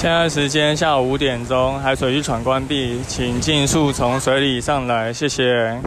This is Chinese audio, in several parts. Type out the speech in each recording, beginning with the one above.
现在时间下午五点钟，海水浴场关闭，请尽速从水里上来，谢谢。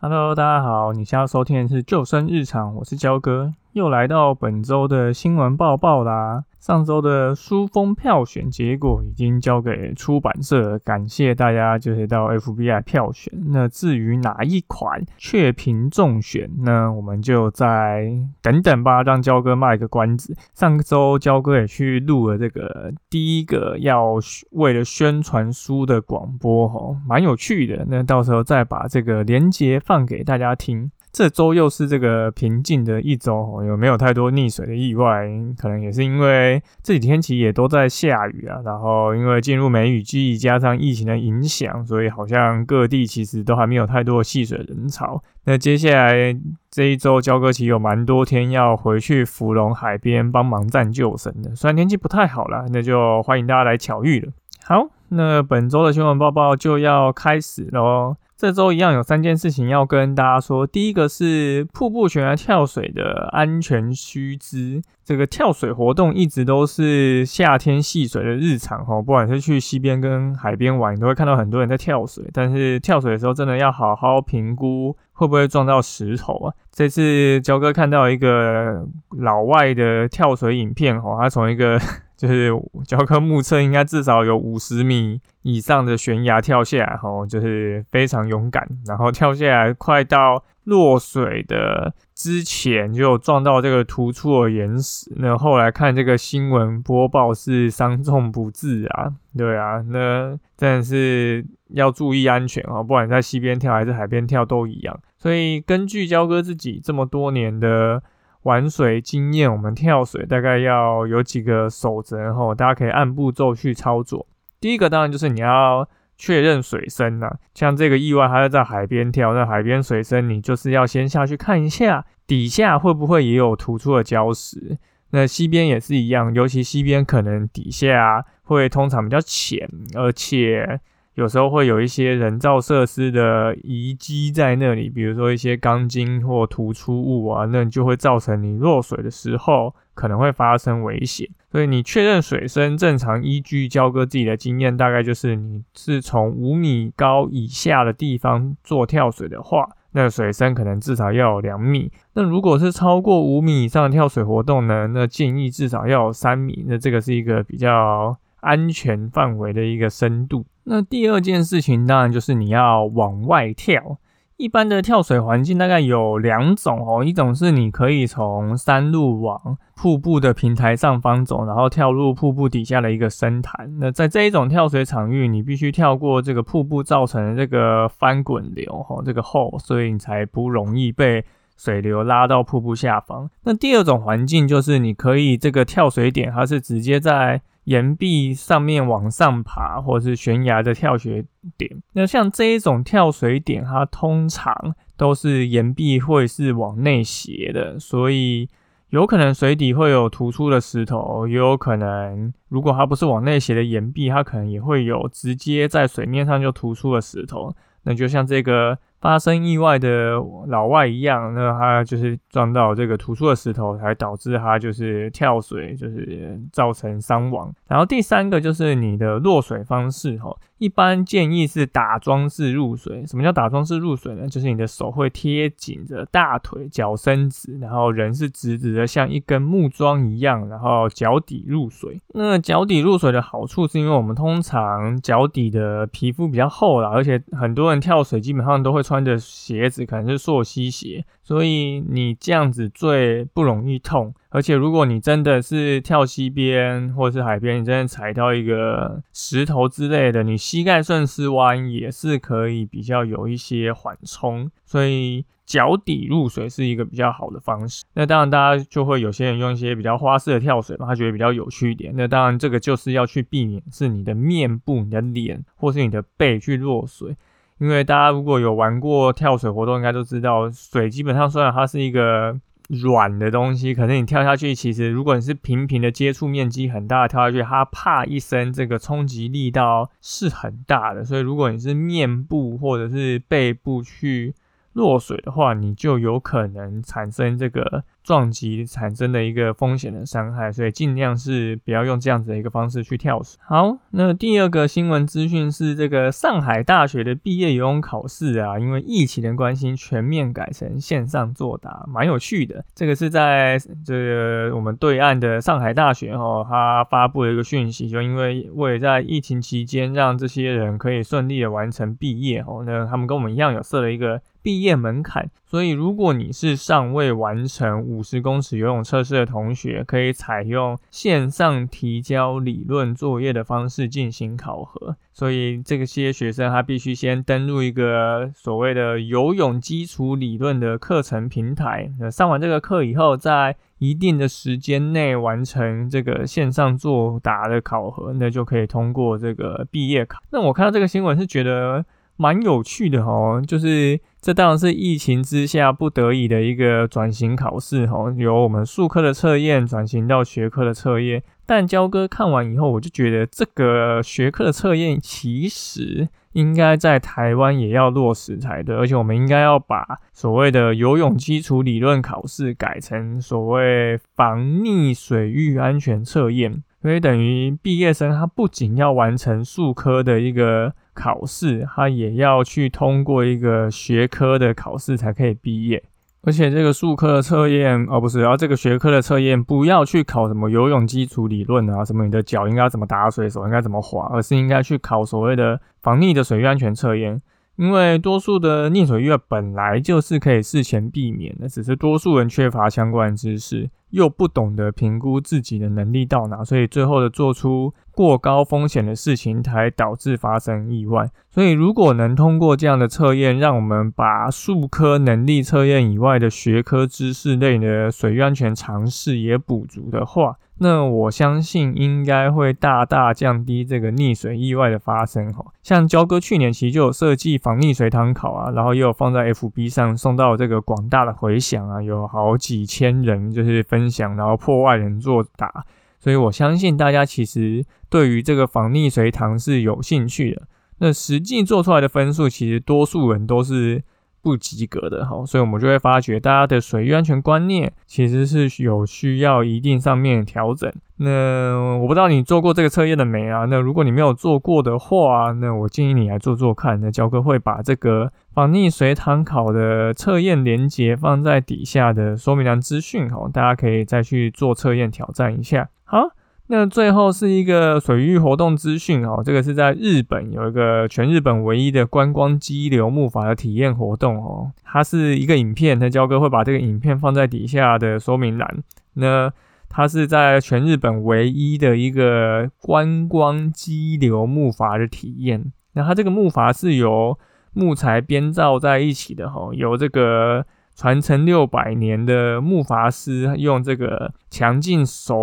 Hello，大家好，你现在收听的是救生日常，我是焦哥，又来到本周的新闻报报啦。上周的书封票选结果已经交给出版社，感谢大家就是到 FBI 票选。那至于哪一款确评中选呢？我们就再等等吧，让焦哥卖个关子。上周焦哥也去录了这个第一个要为了宣传书的广播，吼，蛮有趣的。那到时候再把这个连接放给大家听。这周又是这个平静的一周，有没有太多溺水的意外？可能也是因为这几天其实也都在下雨啊，然后因为进入梅雨季，加上疫情的影响，所以好像各地其实都还没有太多的戏水人潮。那接下来这一周，焦哥其实有蛮多天要回去芙蓉海边帮忙站救生的，虽然天气不太好了，那就欢迎大家来巧遇了。好，那本周的新闻报报就要开始喽。这周一样有三件事情要跟大家说。第一个是瀑布悬崖跳水的安全须知。这个跳水活动一直都是夏天戏水的日常哈，不管是去溪边跟海边玩，你都会看到很多人在跳水。但是跳水的时候，真的要好好评估会不会撞到石头啊。这次焦哥看到一个老外的跳水影片哈，他从一个就是教科目测应该至少有五十米以上的悬崖跳下来，吼，就是非常勇敢，然后跳下来快到落水的之前就撞到这个突出的岩石，那后来看这个新闻播报是伤重不治啊，对啊，那真的是要注意安全啊，不管在溪边跳还是海边跳都一样。所以根据焦哥自己这么多年的。玩水经验，我们跳水大概要有几个守则，然后大家可以按步骤去操作。第一个当然就是你要确认水深呐，像这个意外，还是在海边跳，那海边水深，你就是要先下去看一下底下会不会也有突出的礁石。那西边也是一样，尤其西边可能底下会通常比较浅，而且。有时候会有一些人造设施的遗迹在那里，比如说一些钢筋或突出物啊，那就会造成你落水的时候可能会发生危险。所以你确认水深正常，依据交哥自己的经验，大概就是你是从五米高以下的地方做跳水的话，那水深可能至少要有两米。那如果是超过五米以上的跳水活动呢，那建议至少要有三米。那这个是一个比较安全范围的一个深度。那第二件事情当然就是你要往外跳。一般的跳水环境大概有两种哦，一种是你可以从山路往瀑布的平台上方走，然后跳入瀑布底下的一个深潭。那在这一种跳水场域，你必须跳过这个瀑布造成的这个翻滚流哈，这个后，所以你才不容易被水流拉到瀑布下方。那第二种环境就是你可以这个跳水点，它是直接在。岩壁上面往上爬，或是悬崖的跳水点。那像这一种跳水点，它通常都是岩壁会是往内斜的，所以有可能水底会有突出的石头，也有可能如果它不是往内斜的岩壁，它可能也会有直接在水面上就突出的石头。那就像这个。发生意外的老外一样，那他就是撞到这个突出的石头，才导致他就是跳水，就是造成伤亡。然后第三个就是你的落水方式，哈。一般建议是打桩式入水。什么叫打桩式入水呢？就是你的手会贴紧着大腿，脚伸直，然后人是直直的，像一根木桩一样，然后脚底入水。那脚底入水的好处是因为我们通常脚底的皮肤比较厚啦，而且很多人跳水基本上都会穿着鞋子，可能是溯溪鞋，所以你这样子最不容易痛。而且，如果你真的是跳溪边或是海边，你真的踩到一个石头之类的，你膝盖顺势弯也是可以比较有一些缓冲。所以。脚底入水是一个比较好的方式。那当然，大家就会有些人用一些比较花式的跳水嘛，他觉得比较有趣一点。那当然，这个就是要去避免是你的面部、你的脸或是你的背去落水。因为大家如果有玩过跳水活动，应该都知道，水基本上虽然它是一个软的东西，可是你跳下去，其实如果你是平平的接触面积很大的跳下去，它啪一声，这个冲击力道是很大的。所以如果你是面部或者是背部去落水的话，你就有可能产生这个撞击产生的一个风险的伤害，所以尽量是不要用这样子的一个方式去跳水。好，那第二个新闻资讯是这个上海大学的毕业游泳考试啊，因为疫情的关系，全面改成线上作答，蛮有趣的。这个是在这个我们对岸的上海大学哦，它发布了一个讯息，就因为为了在疫情期间让这些人可以顺利的完成毕业哦，那他们跟我们一样有设了一个。毕业门槛，所以如果你是尚未完成五十公尺游泳测试的同学，可以采用线上提交理论作业的方式进行考核。所以这些学生他必须先登录一个所谓的游泳基础理论的课程平台。那上完这个课以后，在一定的时间内完成这个线上作答的考核，那就可以通过这个毕业考。那我看到这个新闻是觉得。蛮有趣的哦，就是这当然是疫情之下不得已的一个转型考试哦，由我们术科的测验转型到学科的测验。但焦哥看完以后，我就觉得这个学科的测验其实应该在台湾也要落实才对，而且我们应该要把所谓的游泳基础理论考试改成所谓防溺水域安全测验，所以等于毕业生他不仅要完成术科的一个。考试，他也要去通过一个学科的考试才可以毕业，而且这个术科的测验哦不是，然后这个学科的测验不要去考什么游泳基础理论啊，什么你的脚应该怎么打水，手应该怎么滑，而是应该去考所谓的防溺的水域安全测验。因为多数的溺水意外本来就是可以事前避免的，只是多数人缺乏相关知识，又不懂得评估自己的能力到哪，所以最后的做出过高风险的事情，才导致发生意外。所以如果能通过这样的测验，让我们把数科能力测验以外的学科知识类的水域安全常识也补足的话，那我相信应该会大大降低这个溺水意外的发生哈。像焦哥去年其实就有设计防溺水堂考啊，然后也有放在 FB 上送到这个广大的回响啊，有好几千人就是分享，然后破万人作答，所以我相信大家其实对于这个防溺水堂是有兴趣的。那实际做出来的分数，其实多数人都是。不及格的哈，所以我们就会发觉大家的水域安全观念其实是有需要一定上面调整。那我不知道你做过这个测验的没啊？那如果你没有做过的话，那我建议你来做做看。那教哥会把这个防溺水塘考的测验连接放在底下的说明栏资讯哈，大家可以再去做测验挑战一下。好。那最后是一个水域活动资讯哦，这个是在日本有一个全日本唯一的观光激流木筏的体验活动哦，它是一个影片，那焦哥会把这个影片放在底下的说明栏。那它是在全日本唯一的一个观光激流木筏的体验，那它这个木筏是由木材编造在一起的哈，有这个。传承六百年的木筏师用这个强劲手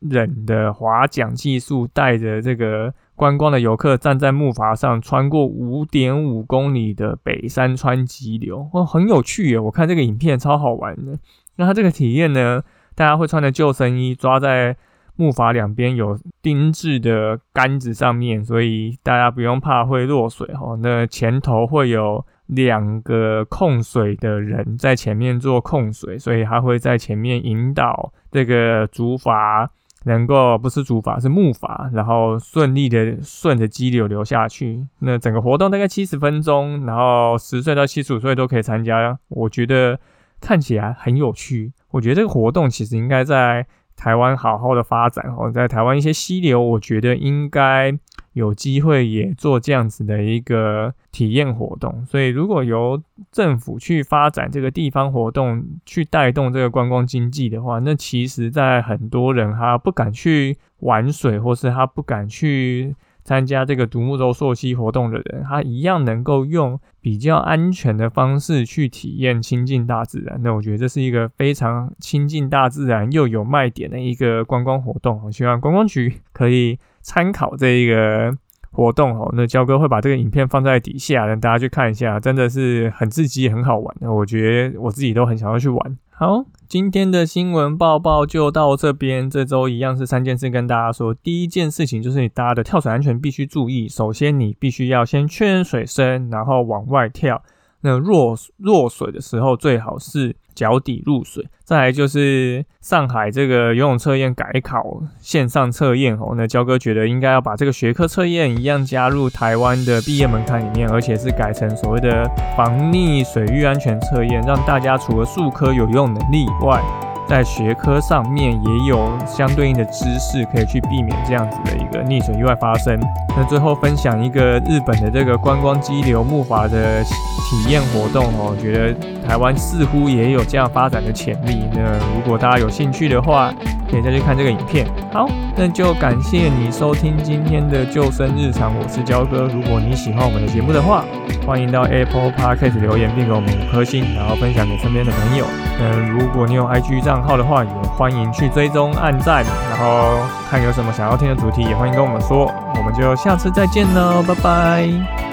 忍的划桨技术，带着这个观光的游客站在木筏上，穿过五点五公里的北山川急流，哦，很有趣耶！我看这个影片超好玩的。那它这个体验呢，大家会穿着救生衣，抓在木筏两边有钉制的杆子上面，所以大家不用怕会落水哈。那前头会有。两个控水的人在前面做控水，所以他会在前面引导这个竹筏能够不是竹筏是木筏，然后顺利的顺着激流流下去。那整个活动大概七十分钟，然后十岁到七十五岁都可以参加。我觉得看起来很有趣。我觉得这个活动其实应该在台湾好好的发展哦，在台湾一些溪流，我觉得应该。有机会也做这样子的一个体验活动，所以如果由政府去发展这个地方活动，去带动这个观光经济的话，那其实，在很多人他不敢去玩水，或是他不敢去参加这个独木舟溯溪活动的人，他一样能够用比较安全的方式去体验亲近大自然。那我觉得这是一个非常亲近大自然又有卖点的一个观光活动。我希望观光局可以参考这一个活动哦。那焦哥会把这个影片放在底下，让大家去看一下，真的是很刺激、很好玩。我觉得我自己都很想要去玩。好。今天的新闻报报就到这边。这周一样是三件事跟大家说。第一件事情就是你大家的跳水安全必须注意。首先，你必须要先确认水深，然后往外跳。那弱弱水的时候，最好是脚底入水。再来就是上海这个游泳测验改考线上测验哦，那焦哥觉得应该要把这个学科测验一样加入台湾的毕业门槛里面，而且是改成所谓的防溺水域安全测验，让大家除了数科有游泳能力以外。在学科上面也有相对应的知识，可以去避免这样子的一个溺水意外发生。那最后分享一个日本的这个观光激流木筏的体验活动哦，我觉得台湾似乎也有这样发展的潜力。那如果大家有兴趣的话，可以再去看这个影片。好，那就感谢你收听今天的救生日常，我是焦哥。如果你喜欢我们的节目的话，欢迎到 Apple Podcast 留言并给我们五颗星，然后分享给身边的朋友。嗯，如果你有 IG 账号的话，也欢迎去追踪、按赞，然后看有什么想要听的主题，也欢迎跟我们说。我们就下次再见喽，拜拜。